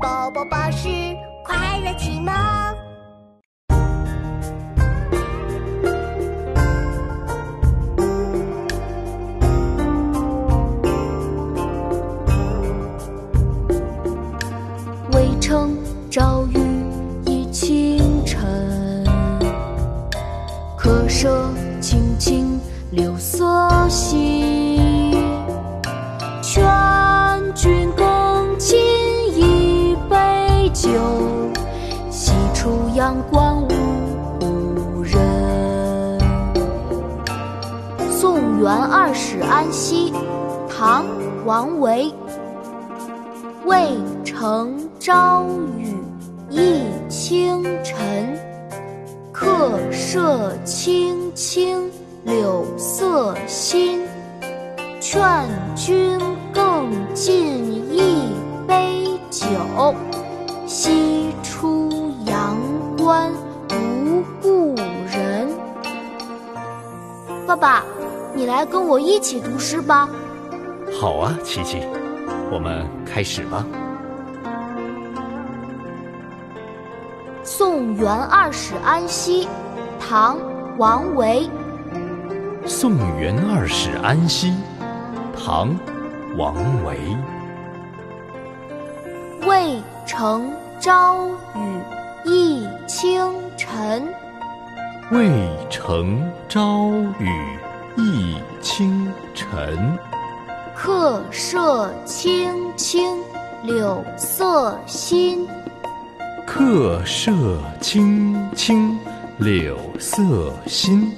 宝宝巴士快乐启蒙。渭城朝雨浥轻尘，客舍青青柳色新。阳关无故人。送元二使安西，唐·王维。渭城朝雨浥轻尘，客舍青青柳色新。劝君更尽一杯酒，爸爸，你来跟我一起读诗吧。好啊，琪琪，我们开始吧。《送元二使安西》，唐·王维。《送元二使安西》，唐·王维。渭城朝雨浥轻尘，渭城朝雨浥轻尘。客舍青青柳色新。客舍青青柳色新。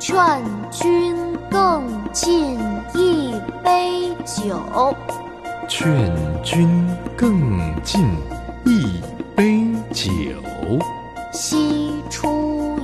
劝君更尽一杯酒，劝君更尽一杯酒。西出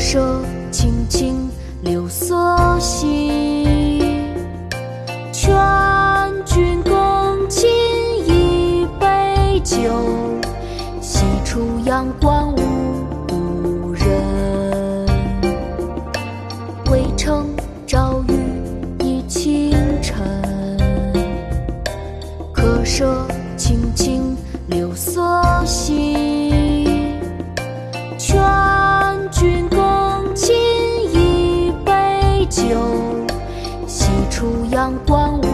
客舍青青柳色新阳光